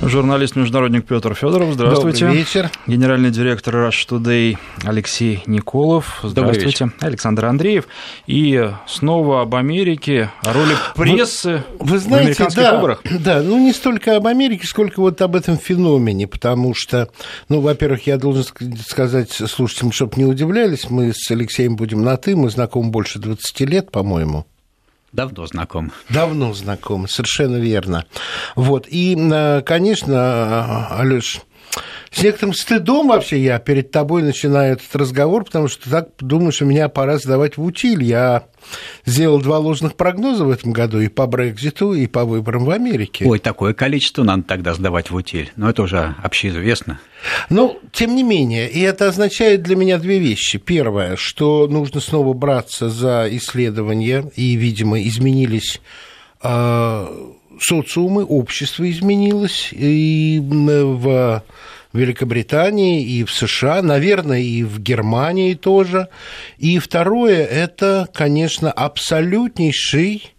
Журналист-международник Петр Федоров, здравствуйте. Добрый вечер. Генеральный директор Rush Today Алексей Николов, здравствуйте. Александр Андреев. И снова об Америке, о роли прессы вы, вы знаете, в американских да, выборах. Да, ну не столько об Америке, сколько вот об этом феномене, потому что, ну, во-первых, я должен сказать слушателям, чтобы не удивлялись, мы с Алексеем будем на «ты», мы знакомы больше 20 лет, по-моему. Давно знаком. Давно знаком, совершенно верно. Вот. И, э, конечно, Алёш, с некоторым стыдом вообще я перед тобой начинаю этот разговор, потому что так думаешь, у меня пора сдавать в утиль. Я сделал два ложных прогноза в этом году и по Брекзиту, и по выборам в Америке. Ой, такое количество надо тогда сдавать в утиль. Но это уже общеизвестно. Ну, тем не менее, и это означает для меня две вещи. Первое, что нужно снова браться за исследования, и, видимо, изменились э, социумы, общество изменилось, и в Великобритании и в США, наверное, и в Германии тоже. И второе, это, конечно, абсолютнейший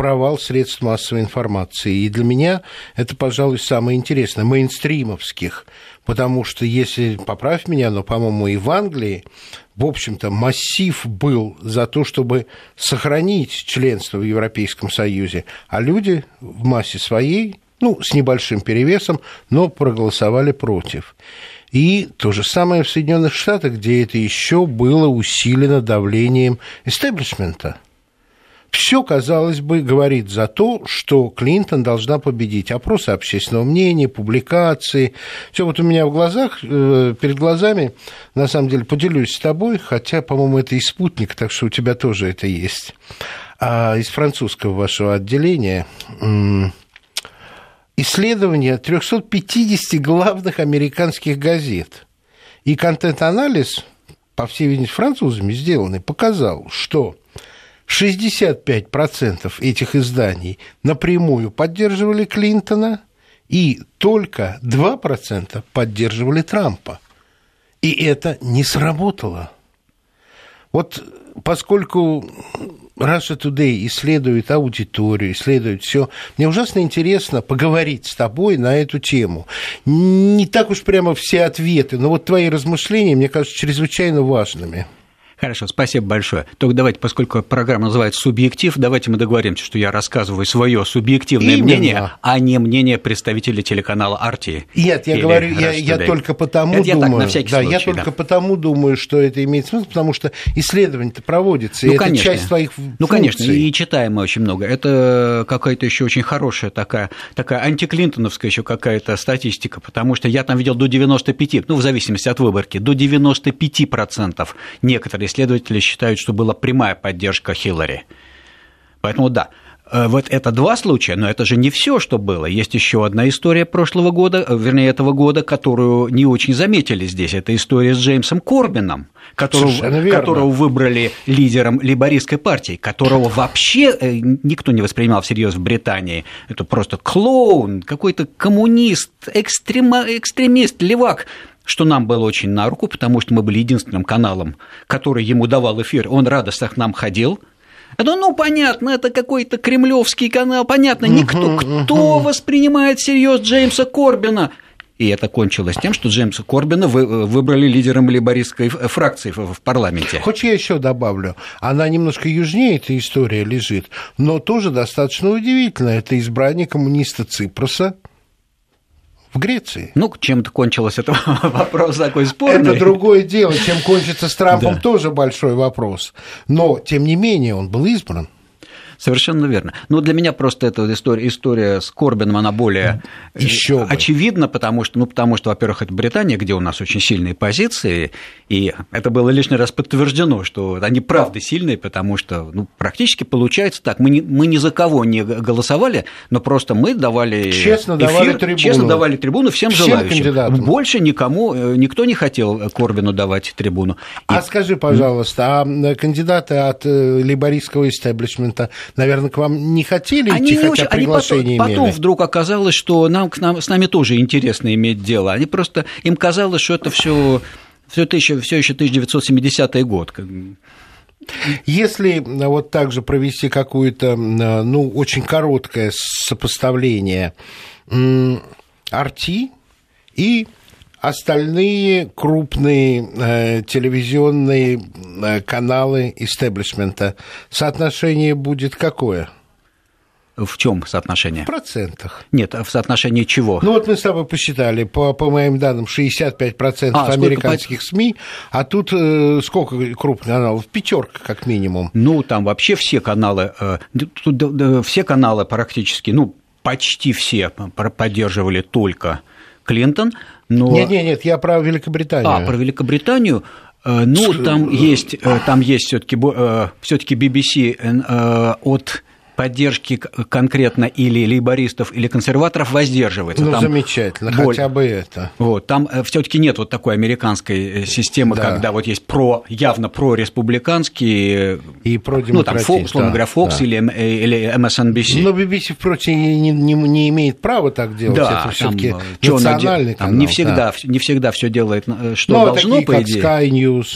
провал средств массовой информации. И для меня это, пожалуй, самое интересное, мейнстримовских. Потому что, если, поправь меня, но, по-моему, и в Англии, в общем-то, массив был за то, чтобы сохранить членство в Европейском Союзе, а люди в массе своей ну, с небольшим перевесом, но проголосовали против. И то же самое в Соединенных Штатах, где это еще было усилено давлением истеблишмента. Все, казалось бы, говорит за то, что Клинтон должна победить. Опросы общественного мнения, публикации. Все вот у меня в глазах, э, перед глазами, на самом деле, поделюсь с тобой, хотя, по-моему, это и спутник, так что у тебя тоже это есть. А из французского вашего отделения исследование 350 главных американских газет. И контент-анализ, по всей видимости, французами сделанный, показал, что 65% этих изданий напрямую поддерживали Клинтона, и только 2% поддерживали Трампа. И это не сработало. Вот поскольку Russia Today исследует аудиторию, исследует все. Мне ужасно интересно поговорить с тобой на эту тему. Не так уж прямо все ответы, но вот твои размышления, мне кажутся, чрезвычайно важными. Хорошо, спасибо большое. Только давайте, поскольку программа называется «Субъектив», давайте мы договоримся, что я рассказываю свое субъективное Именно. мнение, а не мнение представителей телеканала «Арти». Нет, я говорю, я, я только потому это думаю... Я так, на всякий да, случай, я только да. потому думаю, что это имеет смысл, потому что исследование-то проводится, ну, и конечно. это часть твоих функций. Ну, конечно, и читаем мы очень много. Это какая-то еще очень хорошая такая, такая антиклинтоновская еще какая-то статистика, потому что я там видел до 95, ну, в зависимости от выборки, до 95% некоторые исследователи считают, что была прямая поддержка Хиллари. Поэтому да, э, вот это два случая, но это же не все, что было. Есть еще одна история прошлого года, э, вернее, этого года, которую не очень заметили здесь. Это история с Джеймсом Корбином, которого, которого выбрали лидером либористской партии, которого вообще э, никто не воспринимал всерьез в Британии. Это просто клоун, какой-то коммунист, экстрема, экстремист, левак что нам было очень на руку, потому что мы были единственным каналом, который ему давал эфир. Он радостно к нам ходил, это, ну, понятно, это какой-то кремлевский канал, понятно, никто, кто воспринимает всерьез Джеймса Корбина. И это кончилось тем, что Джеймса Корбина вы, выбрали лидером либористской фракции в, в парламенте. Хоть я еще добавлю, она немножко южнее, эта история лежит, но тоже достаточно удивительно. Это избрание коммуниста Ципроса, в Греции. Ну, чем-то кончилось это вопрос такой спорный. Это другое дело. Чем кончится с Трампом, да. тоже большой вопрос. Но, тем не менее, он был избран. Совершенно верно. Но для меня просто эта история, история с Корбином, она более э, Еще очевидна, потому что, ну, потому что, во-первых, это Британия, где у нас очень сильные позиции, и это было лишний раз подтверждено, что они правда сильные, потому что ну, практически получается так. Мы, не, мы ни за кого не голосовали, но просто мы давали честно эфир, давали трибуну. честно давали трибуну всем, всем желающим. Кандидатам. Больше никому, э, никто не хотел Корбину давать трибуну. И... А скажи, пожалуйста, а кандидаты от э, либористского истеблишмента наверное, к вам не хотели они идти, не хотя очень, приглашение потом, потом вдруг оказалось, что нам, к нам, с нами тоже интересно иметь дело. Они просто, им казалось, что это все все, еще, все еще 1970 год. Если вот так же провести какое-то, ну, очень короткое сопоставление RT и остальные крупные э, телевизионные э, каналы истеблишмента, соотношение будет какое? В чем соотношение? В процентах. Нет, в соотношении чего? Ну вот мы с тобой посчитали, по, по моим данным, 65% а, американских сколько... СМИ, а тут э, сколько крупных каналов? Пятерка как минимум. Ну, там вообще все каналы, э, тут, э, все каналы практически, ну, почти все поддерживали только Клинтон, но... Нет, нет, нет, я про Великобританию. А, про Великобританию. Э, ну, там есть, там есть все-таки все-таки BBC от поддержки конкретно или лейбористов, или консерваторов воздерживается. Ну, там замечательно, боль... хотя бы это. Вот, там э, все таки нет вот такой американской э, системы, да. когда вот есть про, явно прореспубликанские... И про Ну, там, Fox, условно да, говоря, Fox да. или, или MSNBC. Но BBC, впрочем, не, не, не имеет права так делать, да, это все таки национальный канал. не всегда, да. не всегда все делает, э, что ну, а должно, такие, по как идее. Sky News.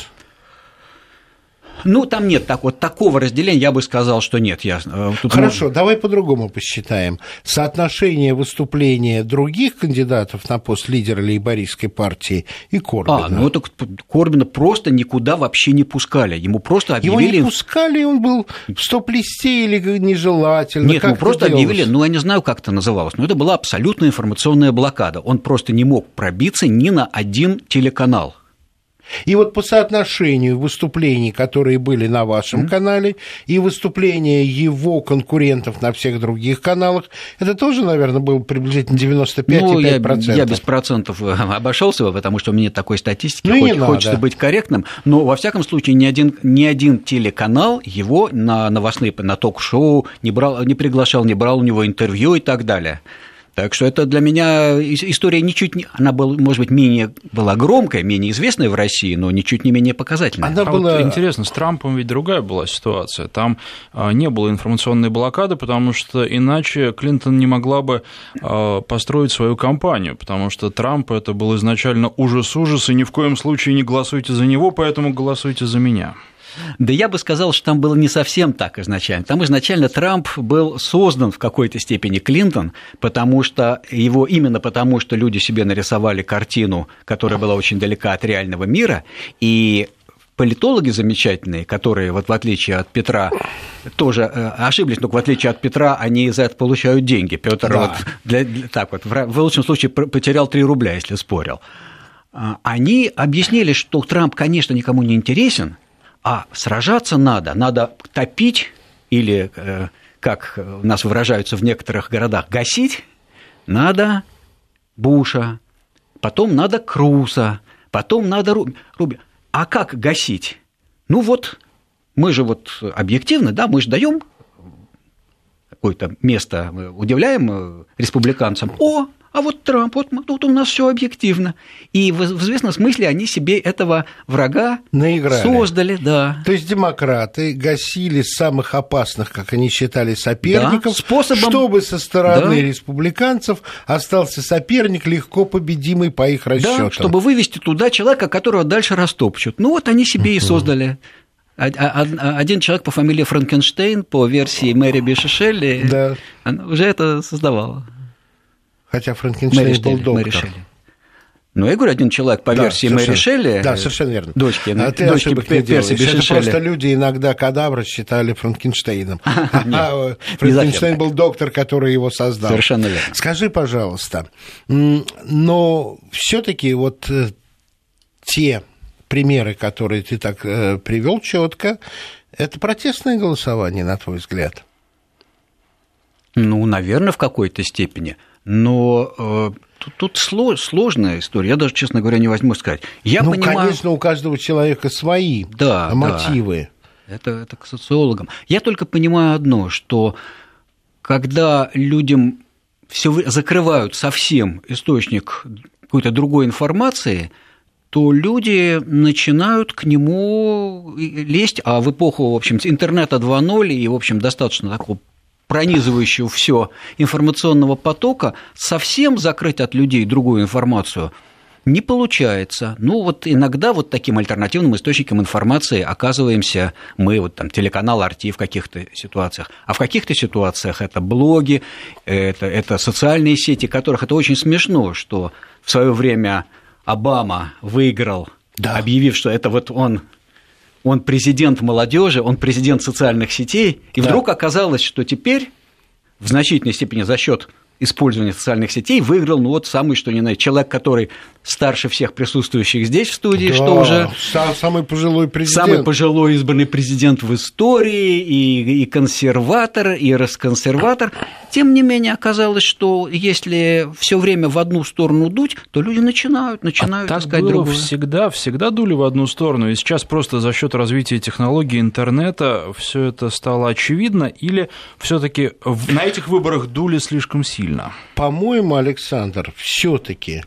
Ну, там нет так, вот такого разделения, я бы сказал, что нет. Я, э, Хорошо, можно... давай по-другому посчитаем. Соотношение выступления других кандидатов на пост лидера лейбористской партии и Корбина. А, ну это Корбина просто никуда вообще не пускали. Ему просто объявили... Его не пускали, он был в стоп-листе или нежелательно. Нет, как ему просто делалось? объявили, ну, я не знаю, как это называлось, но это была абсолютная информационная блокада. Он просто не мог пробиться ни на один телеканал. И вот по соотношению выступлений, которые были на вашем mm-hmm. канале, и выступления его конкурентов на всех других каналах, это тоже, наверное, было приблизительно 95,5%. Ну, я, я без процентов э, обошелся, потому что у меня нет такой статистики, ну, хоть, хочется надо. быть корректным, но, во всяком случае, ни один, ни один телеканал его на новостные, на ток-шоу не, брал, не приглашал, не брал у него интервью и так далее. Так что это для меня история ничуть не... Она, была, может быть, менее была громкая, менее известная в России, но ничуть не менее показательная. Она а была... вот интересно, с Трампом ведь другая была ситуация. Там а, не было информационной блокады, потому что иначе Клинтон не могла бы а, построить свою кампанию, потому что Трамп это был изначально ужас-ужас, и ни в коем случае не голосуйте за него, поэтому голосуйте за меня. Да я бы сказал, что там было не совсем так изначально. Там изначально Трамп был создан в какой-то степени Клинтон, потому что его именно потому, что люди себе нарисовали картину, которая была очень далека от реального мира, и политологи замечательные, которые, вот в отличие от Петра, тоже э, ошиблись, но в отличие от Петра, они за это получают деньги. Петр да. вот для, для, так вот, в лучшем случае потерял 3 рубля, если спорил. А, они объяснили, что Трамп, конечно, никому не интересен, а сражаться надо, надо топить или, э, как у нас выражаются в некоторых городах, гасить, надо Буша, потом надо Круса, потом надо Руби. А как гасить? Ну вот, мы же вот объективно, да, мы же даем какое-то место, удивляем э, республиканцам. О, а вот Трамп, вот тут у нас все объективно. И в, в известном смысле они себе этого врага Наиграли. создали, да. То есть демократы гасили самых опасных, как они считали, соперников, да, способом... чтобы со стороны да. республиканцев остался соперник, легко победимый по их расчетам. Да, чтобы вывести туда человека, которого дальше растопчут. Ну вот они себе и создали один человек по фамилии Франкенштейн, по версии Мэри Бишешелли, да. уже это создавал. Хотя Франкенштейн был доктор. Ну, я говорю, один человек по да, версии Мэри Шелли. Да, совершенно верно. Дочки, а ты дочки ошибок не делаешь. Это просто люди иногда кадавра считали Франкенштейном. А Франкенштейн был доктор, который его создал. Совершенно верно. Скажи, пожалуйста, но все таки вот э, те примеры, которые ты так э, привел четко, это протестное голосование, на твой взгляд? Ну, наверное, в какой-то степени но э, тут, тут сложная история. Я даже, честно говоря, не возьму сказать. Я ну, понимаю... конечно, у каждого человека свои да, мотивы. Да. Это, это к социологам. Я только понимаю одно, что когда людям все закрывают совсем источник какой-то другой информации, то люди начинают к нему лезть, а в эпоху, в общем, интернета 2.0 и, в общем, достаточно такого пронизывающего все информационного потока, совсем закрыть от людей другую информацию, Не получается. Ну, вот иногда вот таким альтернативным источником информации оказываемся мы, вот там телеканал Арти в каких-то ситуациях. А в каких-то ситуациях это блоги, это, это социальные сети, которых это очень смешно, что в свое время Обама выиграл, да. объявив, что это вот он он президент молодежи, он президент социальных сетей, и да. вдруг оказалось, что теперь в значительной степени за счет использования социальных сетей выиграл, ну вот самый что ни на человек, который старше всех присутствующих здесь в студии, да, что уже самый пожилой президент, самый пожилой избранный президент в истории и, и консерватор и расконсерватор. Тем не менее оказалось, что если все время в одну сторону дуть, то люди начинают начинают а искать так было другую. всегда всегда дули в одну сторону, и сейчас просто за счет развития технологий интернета все это стало очевидно, или все-таки на этих выборах дули слишком сильно? По-моему, Александр, все-таки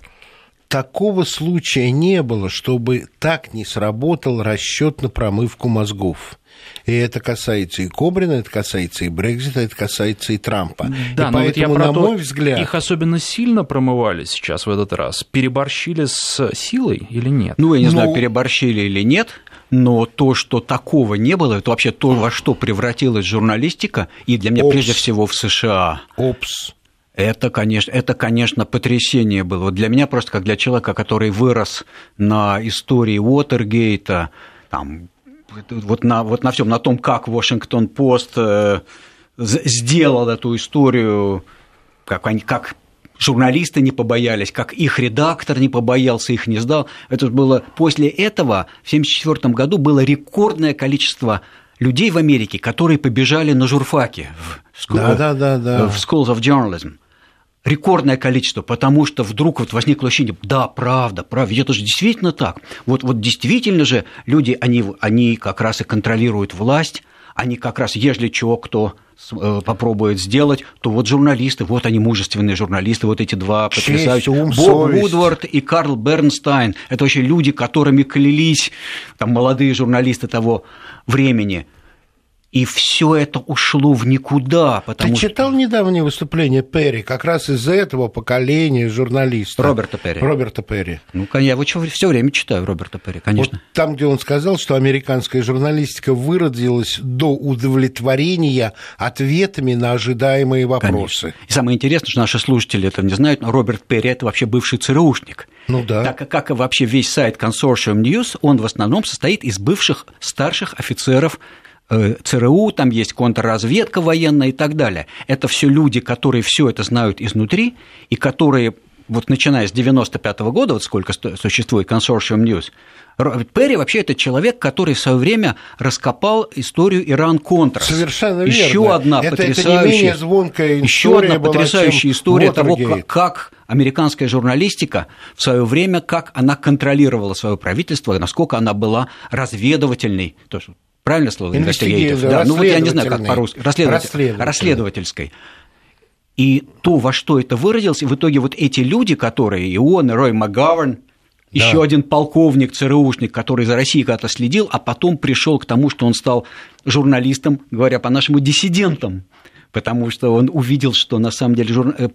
такого случая не было, чтобы так не сработал расчет на промывку мозгов. И это касается и Кобрина, это касается и Брекзита, это касается и Трампа. Да, и но поэтому, вот я на про мой то, взгляд... Их особенно сильно промывали сейчас в этот раз. Переборщили с силой или нет? Ну, я не Ну- знаю, переборщили или нет, но то, что такого не было, это вообще то, во что превратилась журналистика, и для меня Опс. прежде всего в США. Опс. Это, конечно, это, конечно, потрясение было. Вот для меня просто как для человека, который вырос на истории Уотергейта, там, вот на, вот на всем, на том, как Вашингтон-Пост э, сделал эту историю, как, они, как журналисты не побоялись, как их редактор не побоялся, их не сдал. Это было после этого в 1974 году было рекордное количество людей в Америке, которые побежали на журфаки в, Да, да, да, да. в Schools of Journalism. Рекордное количество, потому что вдруг вот возникло ощущение, да, правда, правда, ведь это же действительно так. Вот, вот действительно же люди, они, они как раз и контролируют власть, они как раз, ежели чего кто э, попробует сделать, то вот журналисты, вот они мужественные журналисты, вот эти два Честь, потрясающих. ум, Боб совесть. Вудвард и Карл Бернстайн. Это вообще люди, которыми клялись там, молодые журналисты того времени. И все это ушло в никуда, потому Ты что... читал недавнее выступление Перри, как раз из-за этого поколения журналистов? Роберта Перри. Роберта Перри. Ну, кон- я его все время читаю, Роберта Перри, конечно. Вот там, где он сказал, что американская журналистика выродилась до удовлетворения ответами на ожидаемые вопросы. Конечно. И самое интересное, что наши слушатели этого не знают, но Роберт Перри – это вообще бывший ЦРУшник. Ну да. Так как- и вообще весь сайт Consortium News, он в основном состоит из бывших старших офицеров ЦРУ, там есть контрразведка военная и так далее. Это все люди, которые все это знают изнутри и которые вот начиная с 95 года, вот сколько существует Consortium News, Перри вообще это человек, который в свое время раскопал историю Иран-Контра. Совершенно верно. Еще одна Это- это потрясающая, менее звонкая еще история одна была, потрясающая история того, Watergate. как, как американская журналистика в свое время, как она контролировала свое правительство, насколько она была разведывательной. То, что Правильное слово? Investigative. Да, ну вот я не знаю, как по-русски. Расследователь-. Расследовательской. И то, во что это выразилось, и в итоге вот эти люди, которые, и он, и Рой МакГаверн, еще один полковник, ЦРУшник, который за Россией когда-то следил, а потом пришел к тому, что он стал журналистом, говоря по-нашему, диссидентом, потому что он увидел, что на самом деле жур... э,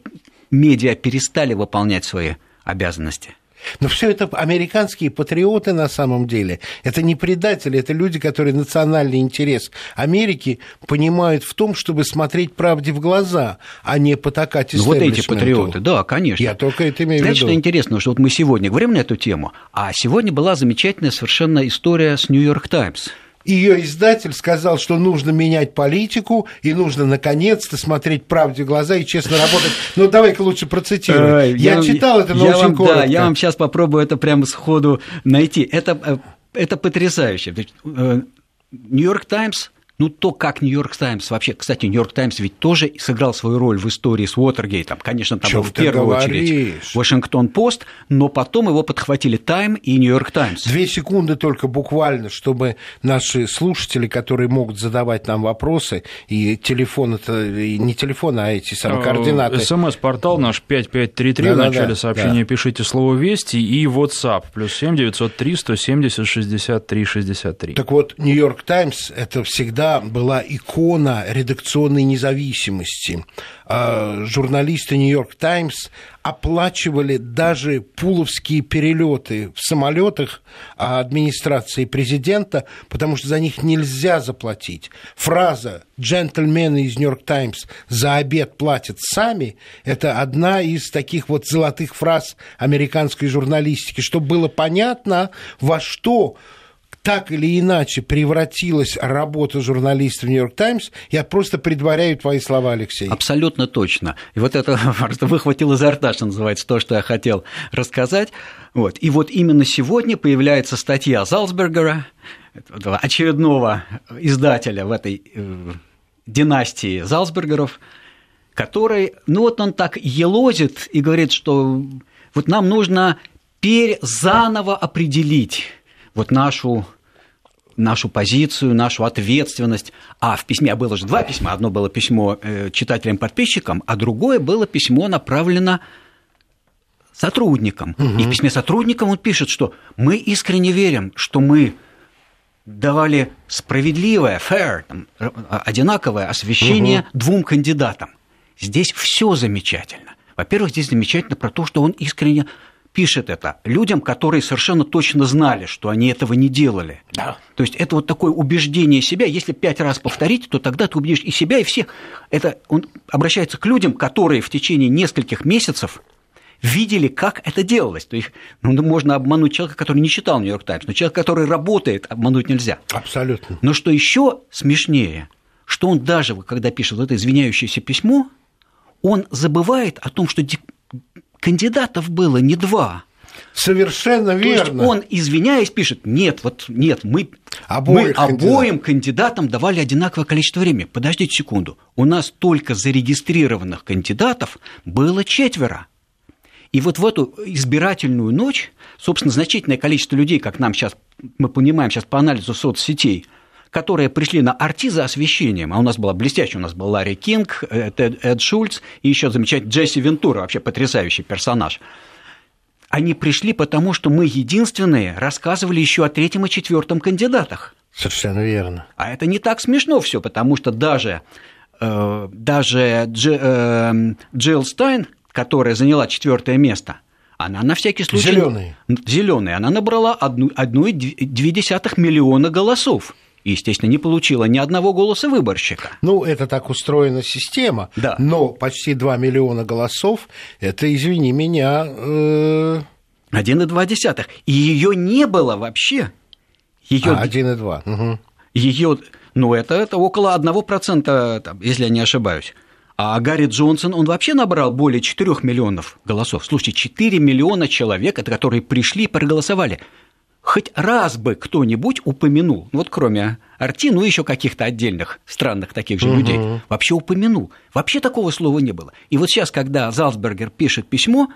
медиа перестали выполнять свои обязанности. Но все это американские патриоты на самом деле. Это не предатели, это люди, которые национальный интерес Америки понимают в том, чтобы смотреть правде в глаза, а не потакать Ну, вот эти патриоты, да, конечно. Я только это имею в что виду. интересно, что вот мы сегодня говорим на эту тему, а сегодня была замечательная совершенно история с Нью-Йорк Таймс. Ее издатель сказал, что нужно менять политику и нужно наконец-то смотреть правде в глаза и честно работать. Ну, давай-ка лучше процитируй. Э, Я, вам- читал это, но я очень вам, коротко. Да, я вам сейчас попробую это прямо сходу найти. Это, э, это потрясающе. Э, Нью-Йорк Таймс, ну то, как Нью-Йорк Таймс вообще, кстати, Нью-Йорк Таймс ведь тоже сыграл свою роль в истории с Уотергейтом. Конечно, там Чё был в первую говоришь? очередь Вашингтон Пост, но потом его подхватили Тайм и Нью-Йорк Таймс. Две секунды только буквально, чтобы наши слушатели, которые могут задавать нам вопросы, и телефон, это и не телефон, а эти самые координаты. СМС-портал наш 5533, в Да-да-да, начале сообщения да. пишите слово «Вести» и WhatsApp, плюс 7 903 170 63 63. Так вот, Нью-Йорк Таймс это всегда была икона редакционной независимости. А, журналисты «Нью-Йорк Таймс» оплачивали даже пуловские перелеты в самолетах администрации президента, потому что за них нельзя заплатить. Фраза «джентльмены из «Нью-Йорк Таймс» за обед платят сами» – это одна из таких вот золотых фраз американской журналистики, чтобы было понятно, во что так или иначе превратилась работа журналиста в «Нью-Йорк Таймс», я просто предваряю твои слова, Алексей. Абсолютно точно. И вот это просто выхватил изо рта, что называется, то, что я хотел рассказать. Вот. И вот именно сегодня появляется статья Залсбергера, очередного издателя в этой э, династии Залсбергеров, который, ну вот он так елозит и говорит, что вот нам нужно перезаново определить вот нашу нашу позицию, нашу ответственность. А в письме, а было же два письма. Одно было письмо э, читателям-подписчикам, а другое было письмо направлено сотрудникам. Угу. И в письме сотрудникам он пишет, что мы искренне верим, что мы давали справедливое, fair, там, одинаковое освещение угу. двум кандидатам. Здесь все замечательно. Во-первых, здесь замечательно про то, что он искренне пишет это людям, которые совершенно точно знали, что они этого не делали. Да. То есть это вот такое убеждение себя. Если пять раз повторить, то тогда ты убедишь и себя, и всех. Это он обращается к людям, которые в течение нескольких месяцев видели, как это делалось. То есть ну, можно обмануть человека, который не читал Нью-Йорк Таймс, но человек, который работает, обмануть нельзя. Абсолютно. Но что еще смешнее, что он даже, когда пишет вот это извиняющееся письмо, он забывает о том, что кандидатов было не два. Совершенно верно. То есть он, извиняясь, пишет, нет, вот нет, мы, мы обоим кандидатам давали одинаковое количество времени. Подождите секунду, у нас только зарегистрированных кандидатов было четверо. И вот в эту избирательную ночь, собственно, значительное количество людей, как нам сейчас, мы понимаем сейчас по анализу соцсетей, которые пришли на арти за освещением, а у нас была блестящая, у нас был Ларри Кинг, Эд, Эд Шульц и еще замечательный Джесси Вентура, вообще потрясающий персонаж. Они пришли потому, что мы единственные рассказывали еще о третьем и четвертом кандидатах. Совершенно верно. А это не так смешно все, потому что даже, э, даже Дж, э, Джилл Стайн, которая заняла четвертое место, она на всякий случай... Зеленые. Зеленые. Она набрала одну, одну и две десятых миллиона голосов и, естественно, не получила ни одного голоса выборщика. Ну, это так устроена система, да. но почти 2 миллиона голосов, это, извини меня... Э... 1,2. И ее не было вообще. Её... А, 1,2. Угу. Ее, ну, это, это около 1%, там, если я не ошибаюсь. А Гарри Джонсон, он вообще набрал более 4 миллионов голосов. Слушайте, 4 миллиона человек, которые пришли и проголосовали хоть раз бы кто-нибудь упомянул, ну вот кроме Арти, ну еще каких-то отдельных странных таких же угу. людей, вообще упомянул. Вообще такого слова не было. И вот сейчас, когда Залцбергер пишет письмо,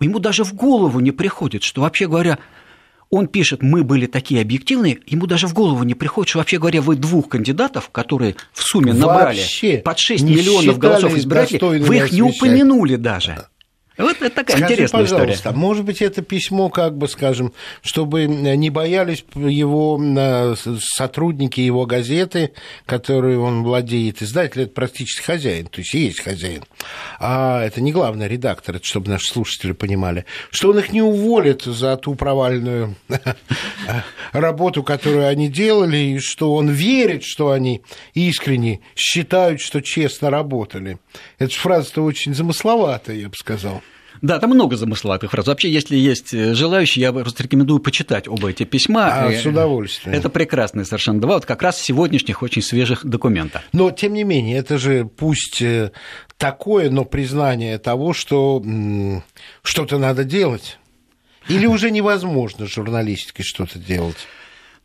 ему даже в голову не приходит, что вообще говоря, он пишет, мы были такие объективные, ему даже в голову не приходит, что вообще говоря, вы двух кандидатов, которые в сумме набрали вообще под 6 миллионов голосов избирателей, вы их не упомянули даже. Вот это такая Скажи, интересная пожалуйста, история. может быть, это письмо, как бы, скажем, чтобы не боялись его э, сотрудники его газеты, которую он владеет, издатель, это практически хозяин, то есть есть хозяин, а это не главный редактор, это чтобы наши слушатели понимали, что он их не уволит за ту провальную работу, которую они делали, и что он верит, что они искренне считают, что честно работали. Эта фраза-то очень замысловатая, я бы сказал. Да, там много замысловатых фраз. Вообще, если есть э, желающие, я просто рекомендую почитать оба эти письма. А, с удовольствием. Это прекрасные совершенно два, вот как раз сегодняшних очень свежих документов. Но, тем не менее, это же пусть э, такое, но признание того, что что-то надо делать. Или уже невозможно журналистикой что-то делать?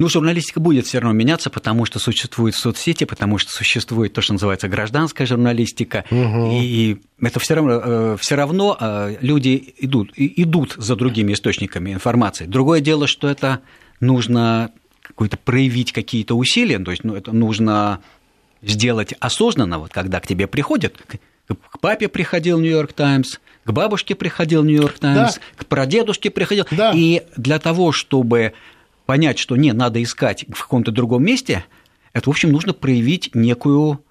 Ну, журналистика будет все равно меняться, потому что существуют соцсети, потому что существует то, что называется гражданская журналистика, угу. и это все равно, э, все равно э, люди идут, идут за другими источниками информации. Другое дело, что это нужно какой-то проявить какие-то усилия, то есть ну, это нужно сделать осознанно, вот когда к тебе приходят, к папе приходил Нью-Йорк Таймс, к бабушке приходил Нью-Йорк Таймс, да. к прадедушке приходил. Да. И для того, чтобы понять, что не, надо искать в каком-то другом месте, это, в общем, нужно проявить некую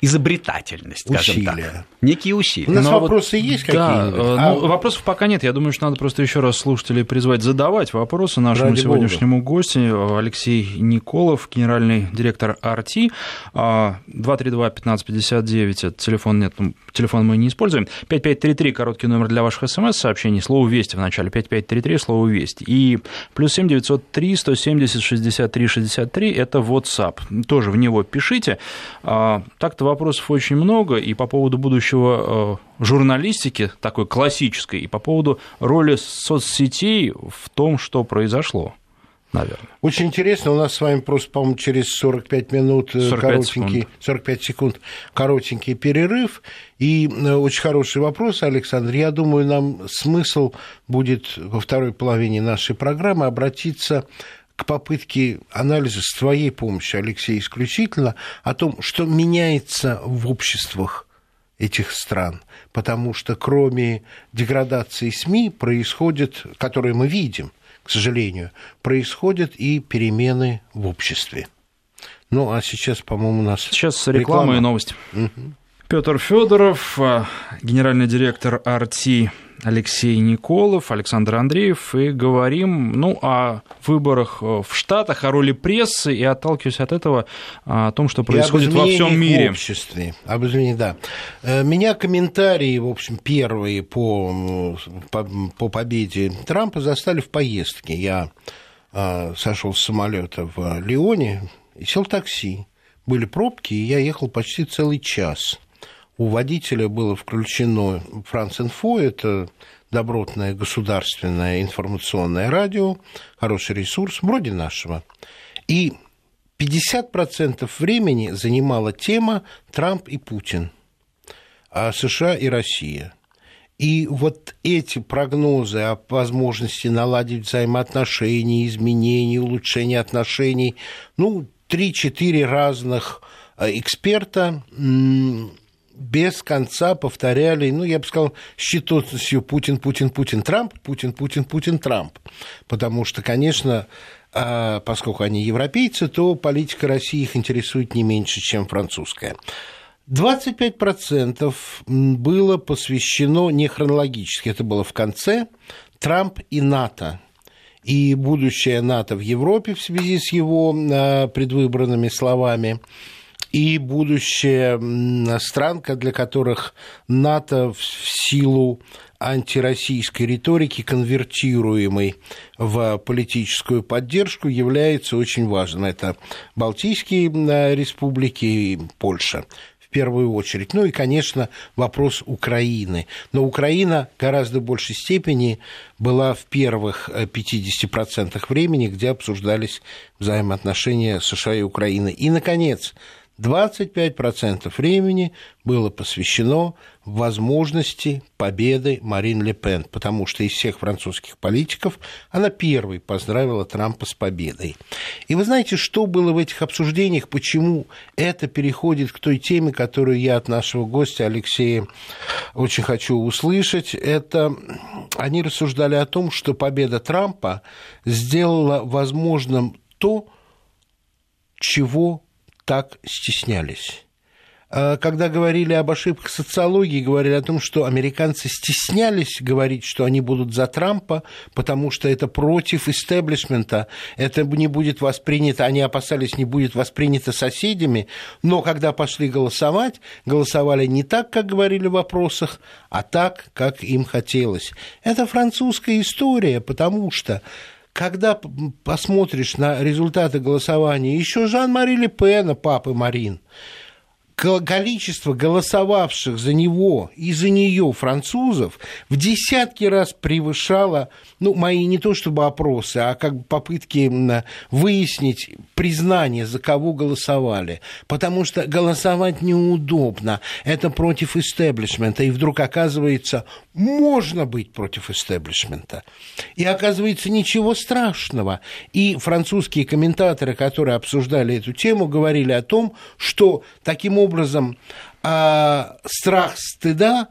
изобретательность, скажем усилия. так. Некие усилия. У нас Но вопросы вот, есть да, какие-нибудь? э, А, ну, вопросов пока нет. Я думаю, что надо просто еще раз слушателей призвать задавать вопросы нашему Ради сегодняшнему гостю. Алексей Николов, генеральный директор RT. 232-1559, это телефон нет, телефон мы не используем. 5533, короткий номер для ваших смс-сообщений, слово «Вести» в начале, 5533, слово «Вести». И плюс 7 903 170 63 63, это WhatsApp. Тоже в него пишите. А, Так-то вопросов очень много, и по поводу будущего э, журналистики, такой классической, и по поводу роли соцсетей в том, что произошло, наверное. Очень интересно, у нас с вами просто, по-моему, через 45 минут э, 45 коротенький, секунд. 45 секунд коротенький перерыв. И э, очень хороший вопрос, Александр. Я думаю, нам смысл будет во второй половине нашей программы обратиться к попытке анализа с твоей помощью, Алексей, исключительно о том, что меняется в обществах этих стран, потому что кроме деградации СМИ происходит, которые мы видим, к сожалению, происходят и перемены в обществе. Ну, а сейчас, по-моему, у нас Сейчас реклама, и новости. Петр Федоров, генеральный директор RT Алексей Николов, Александр Андреев, и говорим ну, о выборах в Штатах, о роли прессы, и отталкиваясь от этого, о том, что происходит во всем мире. В обществе. Об изменениях, да. Э, Меня комментарии, в общем, первые по, по, по победе Трампа застали в поездке. Я э, сошел с самолета в Лионе и сел в такси. Были пробки, и я ехал почти целый час. У водителя было включено Франц-Инфо, это добротное государственное информационное радио, хороший ресурс, вроде нашего. И 50% времени занимала тема Трамп и Путин, а США и Россия. И вот эти прогнозы о возможности наладить взаимоотношения, изменений, улучшения отношений, ну, 3-4 разных э, эксперта без конца повторяли, ну, я бы сказал, с счетотностью Путин, Путин, Путин, Трамп, Путин, Путин, Путин, Трамп. Потому что, конечно, а, поскольку они европейцы, то политика России их интересует не меньше, чем французская. 25% было посвящено не хронологически, это было в конце, Трамп и НАТО. И будущее НАТО в Европе в связи с его предвыборными словами – и будущее стран, для которых НАТО в силу антироссийской риторики, конвертируемой в политическую поддержку, является очень важным. Это Балтийские республики и Польша в первую очередь. Ну и, конечно, вопрос Украины. Но Украина гораздо большей степени была в первых 50% времени, где обсуждались взаимоотношения США и Украины. И, наконец, 25% времени было посвящено возможности победы Марин Ле Пен, потому что из всех французских политиков она первой поздравила Трампа с победой. И вы знаете, что было в этих обсуждениях, почему это переходит к той теме, которую я от нашего гостя Алексея очень хочу услышать, это они рассуждали о том, что победа Трампа сделала возможным то, чего так стеснялись. Когда говорили об ошибках социологии, говорили о том, что американцы стеснялись говорить, что они будут за Трампа, потому что это против истеблишмента, это не будет воспринято, они опасались, не будет воспринято соседями, но когда пошли голосовать, голосовали не так, как говорили в вопросах, а так, как им хотелось. Это французская история, потому что когда посмотришь на результаты голосования, еще Жан-Мари Ле Пена, папы Марин, количество голосовавших за него и за нее французов в десятки раз превышало, ну, мои не то чтобы опросы, а как бы попытки выяснить признание, за кого голосовали. Потому что голосовать неудобно, это против истеблишмента, и вдруг оказывается, можно быть против истеблишмента. И оказывается, ничего страшного. И французские комментаторы, которые обсуждали эту тему, говорили о том, что таким образом а, страх стыда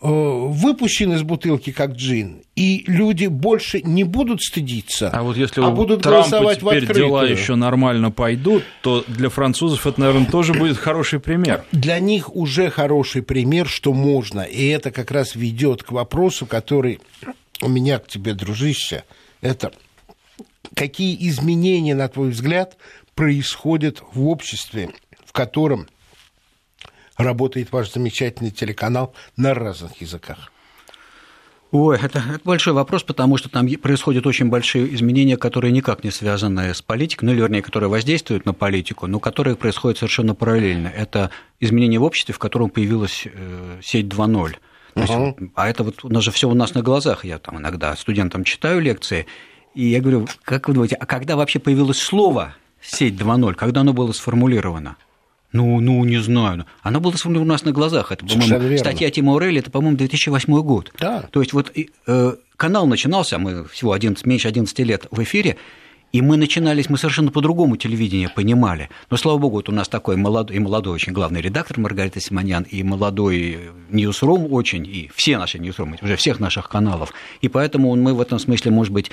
выпущен из бутылки как джин, и люди больше не будут стыдиться, а вот если а будут Трампа голосовать теперь в открытую. дела еще нормально пойдут, то для французов это, наверное, тоже будет хороший пример. Для них уже хороший пример, что можно, и это как раз ведет к вопросу, который у меня к тебе, дружище, это какие изменения, на твой взгляд, происходят в обществе, в котором работает ваш замечательный телеканал на разных языках? Ой, это, это большой вопрос, потому что там происходят очень большие изменения, которые никак не связаны с политикой, ну, или, вернее, которые воздействуют на политику, но которые происходят совершенно параллельно. Это изменения в обществе, в котором появилась э, сеть 2.0. То есть, uh-huh. А это вот у нас же все у нас на глазах. Я там иногда студентам читаю лекции, и я говорю, как вы думаете, а когда вообще появилось слово сеть 2.0, когда оно было сформулировано? Ну, ну, не знаю. Оно было сформулировано у нас на глазах. Это, по-моему, статья Тима Урелли, это, по-моему, 2008 год. Да. То есть вот э, канал начинался, мы всего 11, меньше 11 лет в эфире, и мы начинались, мы совершенно по-другому телевидение понимали. Но, слава богу, вот у нас такой молодой, и молодой очень главный редактор Маргарита Симоньян, и молодой Ньюсрум очень, и все наши Ньюсрумы, уже всех наших каналов. И поэтому мы в этом смысле, может быть,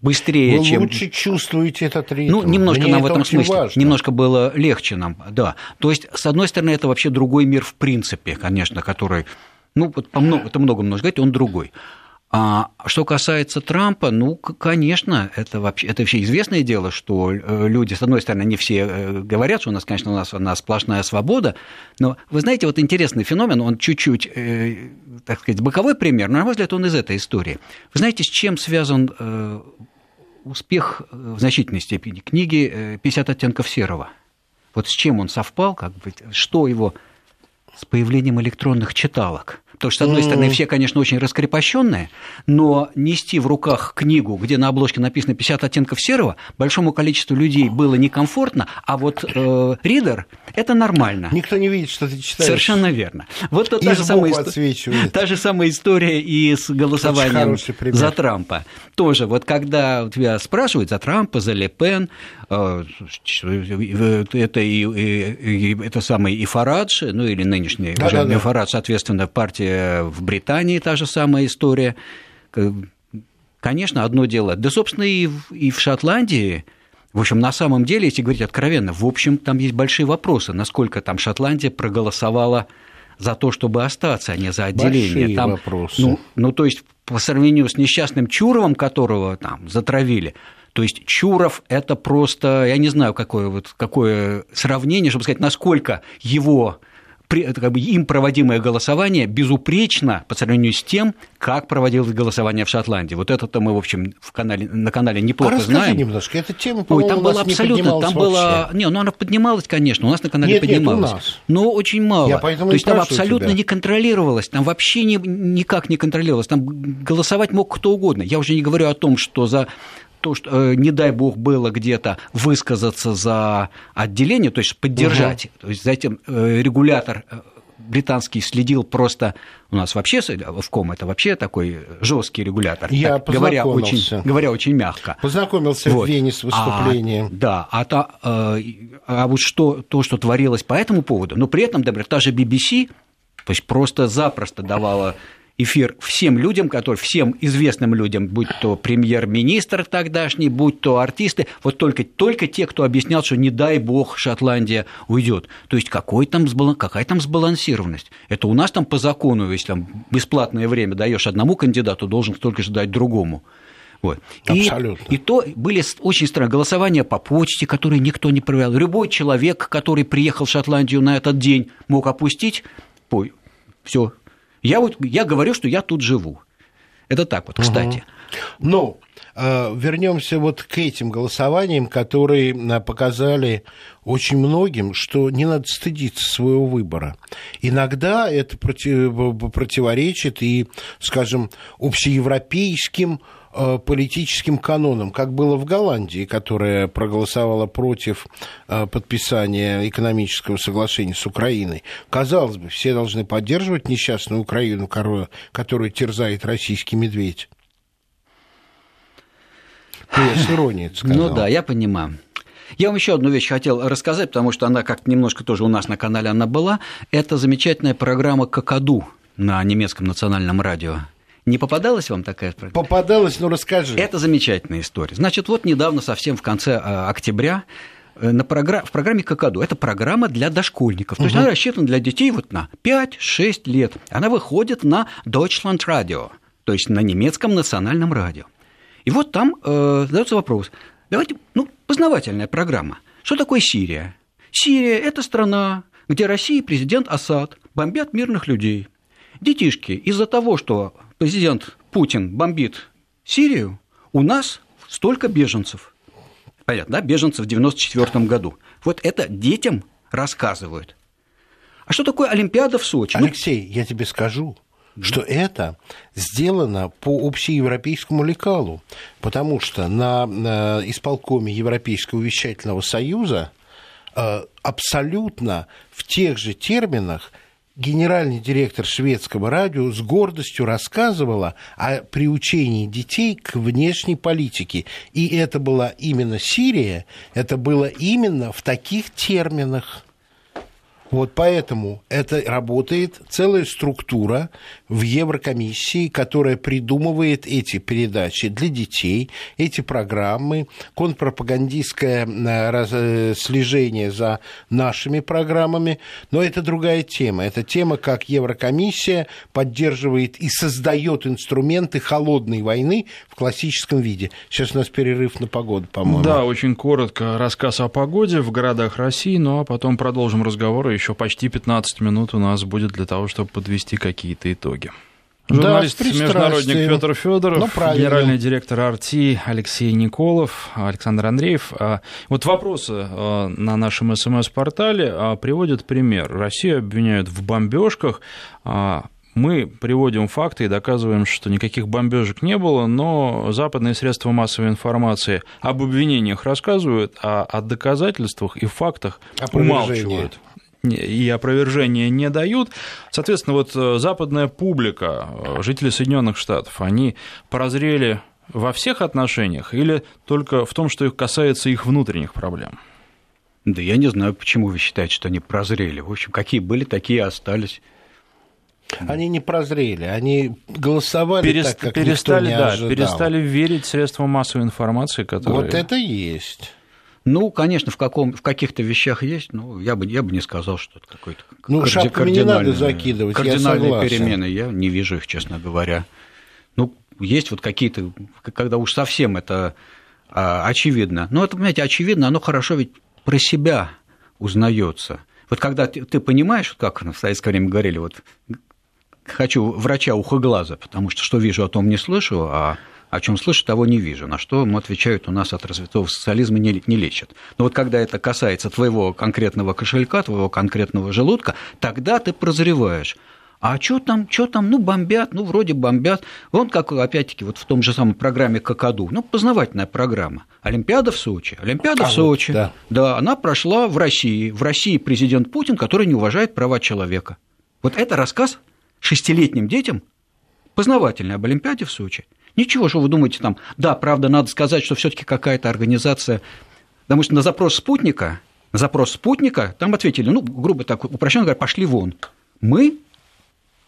быстрее, Вы чем... лучше чувствуете этот ритм. Ну, немножко Мне нам в этом смысле, важно. немножко было легче нам, да. То есть, с одной стороны, это вообще другой мир в принципе, конечно, который, ну, вот по много, это много-много говорить, он другой. А что касается Трампа, ну, конечно, это вообще, это вообще известное дело, что э, люди, с одной стороны, не все э, говорят, что у нас, конечно, у нас, у нас сплошная свобода, но вы знаете, вот интересный феномен, он чуть-чуть, э, так сказать, боковой пример, но, на мой взгляд, он из этой истории. Вы знаете, с чем связан э, успех в значительной степени книги «50 оттенков серого»? Вот с чем он совпал, как бы, что его с появлением электронных читалок. Потому что, с одной стороны, все, конечно, очень раскрепощенные, но нести в руках книгу, где на обложке написано 50 оттенков серого, большому количеству людей было некомфортно, а вот э, ридер – это нормально. Никто не видит, что ты читаешь. Совершенно верно. Вот И та же, самая, отсвечивает. та же самая история и с голосованием за Трампа. Тоже, вот когда тебя спрашивают за Трампа, за Ле Пен, э, это, и, и, и, это самый и Фарадж, ну или нынешний да, уже да, да. Фарадж, соответственно, партия в Британии, та же самая история. Конечно, одно дело. Да, собственно, и в, и в Шотландии, в общем, на самом деле, если говорить откровенно, в общем, там есть большие вопросы, насколько там Шотландия проголосовала за то, чтобы остаться, а не за отделение. Большие там, вопросы. Ну, ну, то есть, по сравнению с несчастным Чуровым, которого там затравили, то есть Чуров – это просто, я не знаю, какое, вот, какое сравнение, чтобы сказать, насколько его как бы, им проводимое голосование безупречно по сравнению с тем, как проводилось голосование в Шотландии. Вот это-то мы, в общем, в канале, на канале неплохо а знаем. немножко, эта тема, Ой, там было абсолютно, там было, не, ну она поднималась, конечно, у нас на канале Нет, нет, у поднималась, нас. но очень мало. Я поэтому То есть там абсолютно тебя. не контролировалось, там вообще не, никак не контролировалось, там голосовать мог кто угодно. Я уже не говорю о том, что за то, что, э, не дай бог, было где-то высказаться за отделение, то есть поддержать. То есть затем э, регулятор э, британский следил просто у нас вообще в ком это вообще такой жесткий регулятор, Я так, говоря очень, говоря очень мягко. Познакомился Вот. в Вене с выступлением. А, да, а, та, э, а вот что, то, что творилось по этому поводу, но при этом, например, та же BBC, то есть просто запросто давала эфир всем людям, которые, всем известным людям, будь то премьер-министр тогдашний, будь то артисты, вот только, только те, кто объяснял, что не дай бог Шотландия уйдет. То есть какой там, какая там сбалансированность? Это у нас там по закону, если там бесплатное время даешь одному кандидату, должен столько же дать другому. Вот. И- Абсолютно. И, то были очень странные голосования по почте, которые никто не проверял. Любой человек, который приехал в Шотландию на этот день, мог опустить, все. Я, вот, я говорю, что я тут живу. Это так вот, кстати. Но э, вернемся вот к этим голосованиям, которые э, показали очень многим, что не надо стыдиться своего выбора. Иногда это против- противоречит и, скажем, общеевропейским э, политическим канонам, как было в Голландии, которая проголосовала против э, подписания экономического соглашения с Украиной. Казалось бы, все должны поддерживать несчастную Украину, которую, терзает российский медведь. Ну, с иронией сказал. Ну да, я понимаю. Я вам еще одну вещь хотел рассказать, потому что она как-то немножко тоже у нас на канале она была. Это замечательная программа «Какаду» на немецком национальном радио. Не попадалась вам такая программа? Попадалась, но расскажи. Это замечательная история. Значит, вот недавно, совсем в конце а, октября, э, на программе, в программе «Какаду». Это программа для дошкольников. То есть она рассчитана для детей вот на 5-6 лет. Она выходит на Deutschland Radio, то есть на немецком национальном радио. И вот там э, задается вопрос. Давайте, ну, познавательная программа. Что такое Сирия? Сирия – это страна, где Россия и президент Асад бомбят мирных людей. Детишки, из-за того, что президент Путин бомбит Сирию, у нас столько беженцев. Понятно, да? Беженцев в 94 году. Вот это детям рассказывают. А что такое Олимпиада в Сочи? Ну, Алексей, ну, я тебе скажу, что это сделано по общеевропейскому лекалу, потому что на, на исполкоме Европейского вещательного союза э, абсолютно в тех же терминах генеральный директор шведского радио с гордостью рассказывала о приучении детей к внешней политике. И это была именно Сирия, это было именно в таких терминах. Вот поэтому это работает целая структура в Еврокомиссии, которая придумывает эти передачи для детей, эти программы, контрпропагандистское э, э, слежение за нашими программами. Но это другая тема. Это тема, как Еврокомиссия поддерживает и создает инструменты холодной войны в классическом виде. Сейчас у нас перерыв на погоду, по-моему. Да, очень коротко рассказ о погоде в городах России, ну а потом продолжим разговор еще почти 15 минут у нас будет для того, чтобы подвести какие-то итоги. Журналист, да, международник Петр Федоров, ну, генеральный директор Арти Алексей Николов, Александр Андреев. А, вот вопросы а, на нашем СМС-портале а, приводят пример. Россию обвиняют в бомбежках. Мы приводим факты и доказываем, что никаких бомбежек не было, но западные средства массовой информации об обвинениях рассказывают, а о доказательствах и фактах умалчивают и опровержения не дают. Соответственно, вот э, западная публика, э, жители Соединенных Штатов, они прозрели во всех отношениях или только в том, что их касается их внутренних проблем? Да я не знаю, почему вы считаете, что они прозрели. В общем, какие были, такие остались. Они не прозрели, они голосовали Перест... так, как перестали, никто не да, ожидал. перестали верить средствам массовой информации, которые... Вот это есть. Ну, конечно, в, каком, в каких-то вещах есть, но я бы, я бы не сказал, что это какой-то ну, не надо закидывать, кардинальные я перемены. Я не вижу их, честно говоря. Ну, есть вот какие-то, когда уж совсем это а, очевидно. Но это, понимаете, очевидно, оно хорошо ведь про себя узнается. Вот когда ты, ты понимаешь, как в советское время говорили, вот хочу врача ухоглаза, потому что что вижу, о том не слышу, а о чем слышу, того не вижу. На что ему отвечают, у нас от развитого социализма не, не лечат. Но вот когда это касается твоего конкретного кошелька, твоего конкретного желудка, тогда ты прозреваешь. А что там, что там, ну, бомбят, ну, вроде бомбят. Вон как, опять-таки, вот в том же самом программе «Какаду», ну, познавательная программа. Олимпиада в Сочи. Олимпиада а в Сочи. Вот, да. да, она прошла в России. В России президент Путин, который не уважает права человека. Вот это рассказ шестилетним детям, познавательный об Олимпиаде в Сочи. Ничего, что вы думаете там. Да, правда, надо сказать, что все-таки какая-то организация. Потому что на запрос спутника, на запрос спутника, там ответили, ну, грубо так, упрощенно говоря, пошли вон. Мы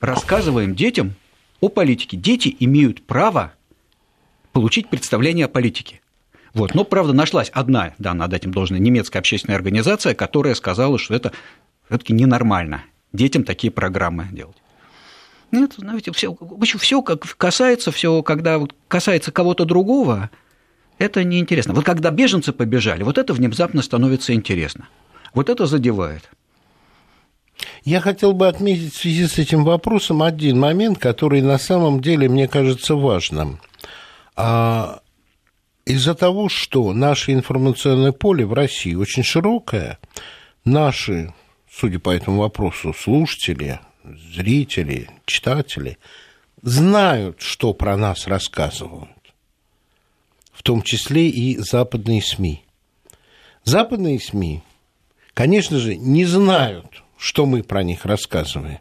рассказываем детям о политике. Дети имеют право получить представление о политике. Вот. Но, правда, нашлась одна, да, над этим должна, немецкая общественная организация, которая сказала, что это все-таки ненормально детям такие программы делать. Нет, знаете, все, все как касается, все, когда касается кого-то другого, это неинтересно. Вот когда беженцы побежали, вот это внезапно становится интересно. Вот это задевает. Я хотел бы отметить в связи с этим вопросом один момент, который на самом деле мне кажется важным. А из-за того, что наше информационное поле в России очень широкое, наши, судя по этому вопросу, слушатели, зрители, читатели знают, что про нас рассказывают, в том числе и западные СМИ. Западные СМИ, конечно же, не знают, что мы про них рассказываем.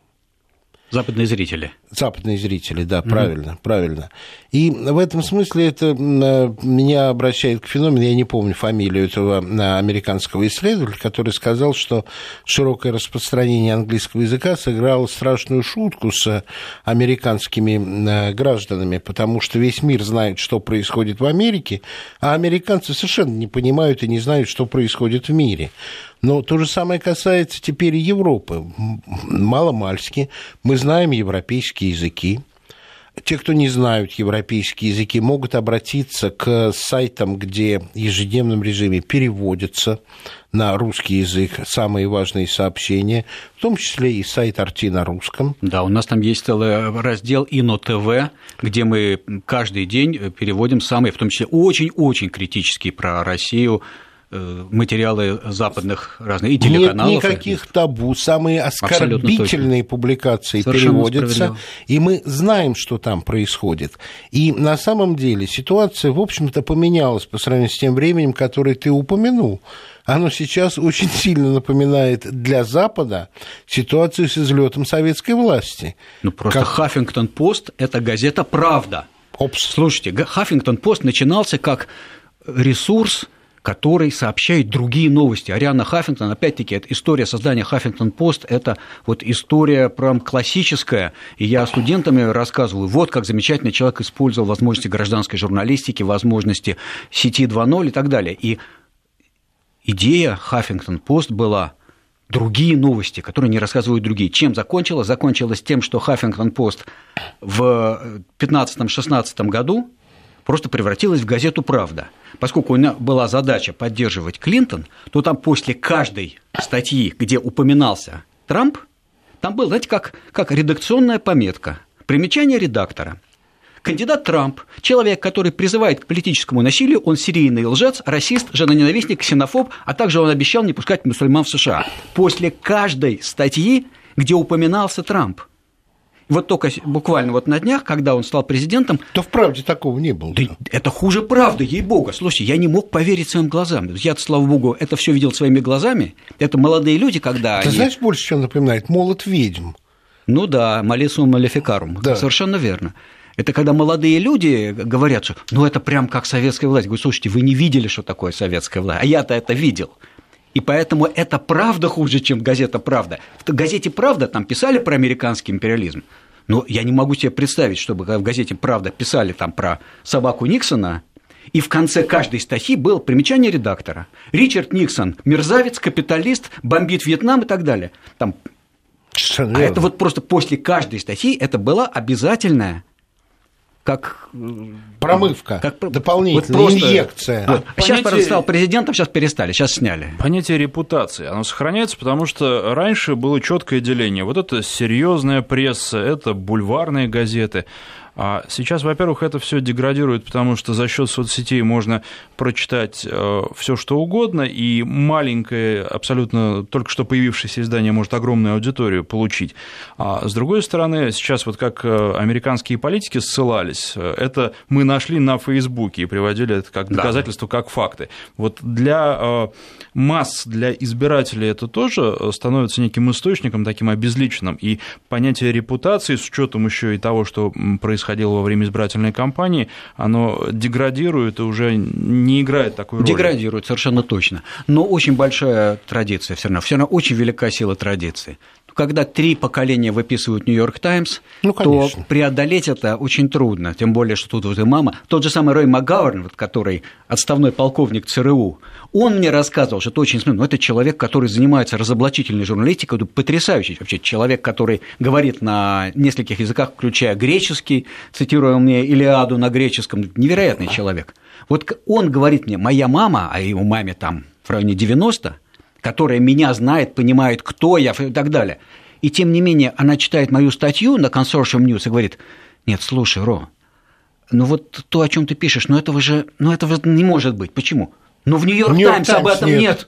Западные зрители. Западные зрители, да, правильно, mm-hmm. правильно. И в этом смысле это э, меня обращает к феномену, я не помню фамилию этого э, американского исследователя, который сказал, что широкое распространение английского языка сыграло страшную шутку с американскими э, гражданами, потому что весь мир знает, что происходит в Америке, а американцы совершенно не понимают и не знают, что происходит в мире. Но то же самое касается теперь и Европы. Маломальски мы знаем европейские языки. Те, кто не знают европейские языки, могут обратиться к сайтам, где в ежедневном режиме переводятся на русский язык самые важные сообщения, в том числе и сайт Арти на русском. Да, у нас там есть целый раздел Ино ТВ, где мы каждый день переводим самые, в том числе очень-очень критические про Россию материалы западных разных и телеканалов. Нет никаких табу, самые оскорбительные публикации Совершенно переводятся, и мы знаем, что там происходит. И на самом деле ситуация, в общем-то, поменялась по сравнению с тем временем, которое ты упомянул. Оно сейчас очень сильно напоминает для Запада ситуацию с излетом советской власти. Ну, просто Хаффингтон-Пост – это газета «Правда». Опс. Слушайте, Хаффингтон-Пост начинался как ресурс – который сообщает другие новости. Ариана Хаффингтон, опять-таки, это история создания Хаффингтон-Пост, это вот история прям классическая, и я студентам рассказываю, вот как замечательный человек использовал возможности гражданской журналистики, возможности сети 2.0 и так далее. И идея Хаффингтон-Пост была другие новости, которые не рассказывают другие. Чем закончилось? Закончилось тем, что Хаффингтон-Пост в 15-16 году просто превратилась в газету «Правда». Поскольку у меня была задача поддерживать Клинтон, то там после каждой статьи, где упоминался Трамп, там был, знаете, как, как редакционная пометка, примечание редактора. Кандидат Трамп, человек, который призывает к политическому насилию, он серийный лжец, расист, женоненавистник, ксенофоб, а также он обещал не пускать мусульман в США. После каждой статьи, где упоминался Трамп – вот только буквально вот на днях, когда он стал президентом... То в правде такого не было. Да, Это хуже правды, ей-богу. Слушайте, я не мог поверить своим глазам. я слава богу, это все видел своими глазами. Это молодые люди, когда Ты они... знаешь, больше чем напоминает? Молот ведьм. Ну да, Малисум Малификарум. Да. Совершенно верно. Это когда молодые люди говорят, что ну это прям как советская власть. Говорю, слушайте, вы не видели, что такое советская власть, а я-то это видел. И поэтому это правда хуже, чем газета «Правда». В газете «Правда» там писали про американский империализм. Но я не могу себе представить, чтобы в газете «Правда» писали там про собаку Никсона, и в конце каждой статьи было примечание редактора. Ричард Никсон – мерзавец, капиталист, бомбит Вьетнам и так далее. Там... А это вот просто после каждой статьи это была обязательная как промывка, как дополнительная вот просто, инъекция. Вот. А Понятие... Сейчас стал президентом, сейчас перестали, сейчас сняли. Понятие репутации, оно сохраняется, потому что раньше было четкое деление. Вот это серьезная пресса, это бульварные газеты. А сейчас, во-первых, это все деградирует, потому что за счет соцсетей можно прочитать э, все, что угодно, и маленькое, абсолютно только что появившееся издание может огромную аудиторию получить. А с другой стороны, сейчас вот как э, американские политики ссылались, э, это мы нашли на Фейсбуке и приводили это как доказательство, да. как факты. Вот для масс, для избирателей это тоже становится неким источником, таким обезличенным, и понятие репутации с учетом еще и того, что происходит происходило во время избирательной кампании, оно деградирует и уже не играет такой роли. Деградирует, совершенно точно. Но очень большая традиция все равно, все равно очень велика сила традиции когда три поколения выписывают Нью-Йорк Таймс, ну, то преодолеть это очень трудно. Тем более, что тут вот и мама. Тот же самый Рой Макгауэрн, вот, который отставной полковник ЦРУ, он мне рассказывал, что это очень смешно. Ну, это человек, который занимается разоблачительной журналистикой, потрясающий вообще человек, который говорит на нескольких языках, включая греческий, цитируя мне Илиаду на греческом. Невероятный человек. Вот он говорит мне, моя мама, а его маме там в районе 90, которая меня знает, понимает, кто я и так далее. И тем не менее, она читает мою статью на Consortium News и говорит, нет, слушай, Ро, ну вот то, о чем ты пишешь, ну этого же, ну этого не может быть. Почему? Ну в Нью-Йорк Таймс об этом нет. нет.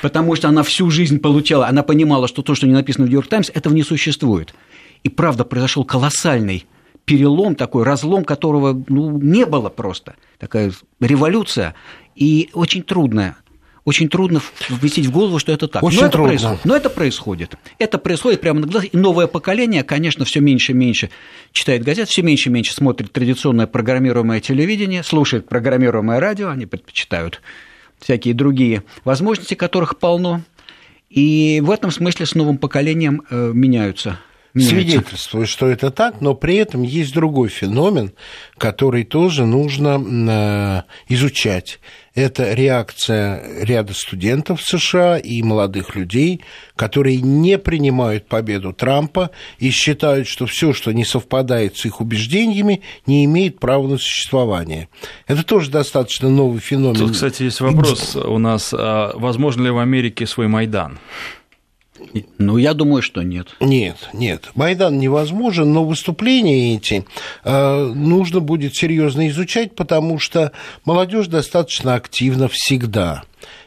Потому что она всю жизнь получала, она понимала, что то, что не написано в Нью-Йорк Таймс, этого не существует. И правда, произошел колоссальный перелом, такой разлом, которого ну, не было просто. Такая революция. И очень трудно очень трудно ввести в голову, что это так. Очень но, это трудно. Происходит. но это происходит. Это происходит прямо на глазах. И новое поколение, конечно, все меньше и меньше читает газет, все меньше и меньше смотрит традиционное программируемое телевидение, слушает программируемое радио, они предпочитают всякие другие возможности, которых полно. И в этом смысле с новым поколением э, свидетельствует, что это так, но при этом есть другой феномен, который тоже нужно э, изучать. Это реакция ряда студентов США и молодых людей, которые не принимают победу Трампа и считают, что все, что не совпадает с их убеждениями, не имеет права на существование. Это тоже достаточно новый феномен. Тут, кстати, есть вопрос у нас, а возможно ли в Америке свой Майдан? Ну, я думаю, что нет. Нет, нет. Майдан невозможен, но выступления эти э, нужно будет серьезно изучать, потому что молодежь достаточно активна всегда.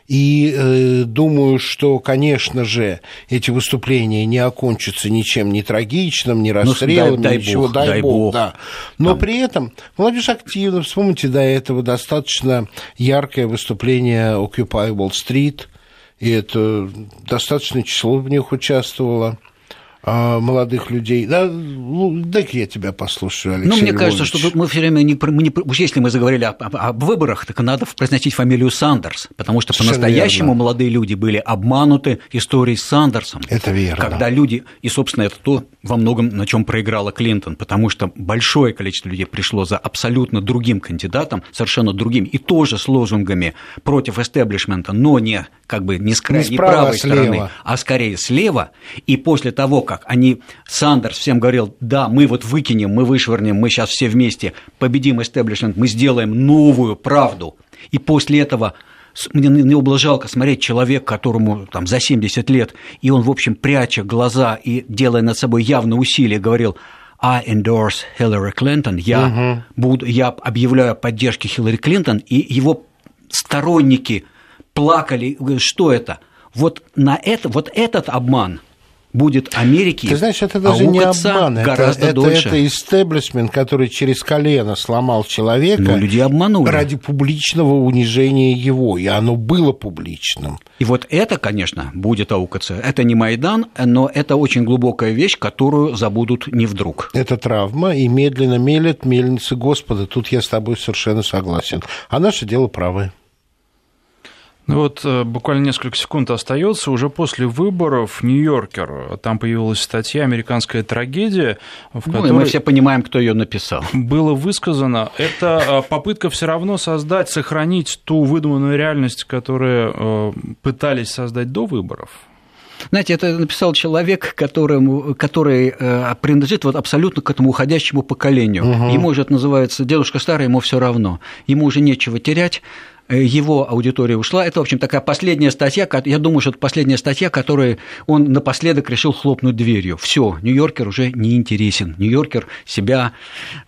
И э, думаю, что, конечно же, эти выступления не окончатся ничем не трагичным, ну, расстрелом, ну, дай, ничего, дай, дай бог, бог, да. Но Там. при этом молодежь активна. Вспомните до этого достаточно яркое выступление Occupy Wall Street – и это достаточное число в них участвовало. А, молодых людей. Да, ну, дай-ка я тебя послушаю, Алексей Ну, мне Львович. кажется, что мы все время не, мы не уж если мы заговорили об, об, об выборах, так надо произносить фамилию Сандерс, потому что по-настоящему молодые люди были обмануты историей с Сандерсом. Это верно. Когда люди, и, собственно, это то во многом, на чем проиграла Клинтон, потому что большое количество людей пришло за абсолютно другим кандидатом, совершенно другим, и тоже с лозунгами против эстеблишмента, но не как бы не с крайней не правой а стороны, а скорее слева, и после того, как они, Сандерс всем говорил, да, мы вот выкинем, мы вышвырнем, мы сейчас все вместе победим истеблишмент, мы сделаем новую правду. И после этого мне него было жалко смотреть человек, которому там за 70 лет, и он, в общем, пряча глаза и делая над собой явное усилие, говорил, I endorse Hillary Clinton, я, угу. буду, я объявляю о поддержке Хиллари Клинтон, и его сторонники плакали, что это? Вот на это, вот этот обман – будет Америки. Ты знаешь, это даже не обман, гораздо это, дольше. это, истеблишмент, который через колено сломал человека Но люди обманули. ради публичного унижения его, и оно было публичным. И вот это, конечно, будет аукаться. Это не Майдан, но это очень глубокая вещь, которую забудут не вдруг. Это травма, и медленно мелет мельницы Господа. Тут я с тобой совершенно согласен. А наше дело правое. Ну вот э, буквально несколько секунд остается. Уже после выборов Нью-Йоркер, там появилась статья «Американская трагедия», в ну, которой... мы все понимаем, кто ее написал. Было высказано, это э, попытка все равно создать, сохранить ту выдуманную реальность, которую э, пытались создать до выборов. Знаете, это написал человек, которому, который принадлежит вот абсолютно к этому уходящему поколению. Угу. Ему уже это называется «дедушка старый, ему все равно». Ему уже нечего терять, Э, его аудитория ушла. Это, в общем, такая последняя статья, я думаю, что это последняя статья, которую он напоследок решил хлопнуть дверью. Все, Нью-Йоркер уже не интересен. Нью-Йоркер себя,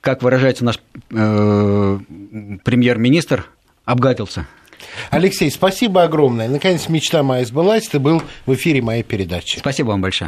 как выражается наш э, премьер-министр, обгадился. Алексей, спасибо огромное. Наконец, мечта моя сбылась. Ты был в эфире моей передачи. Спасибо вам большое.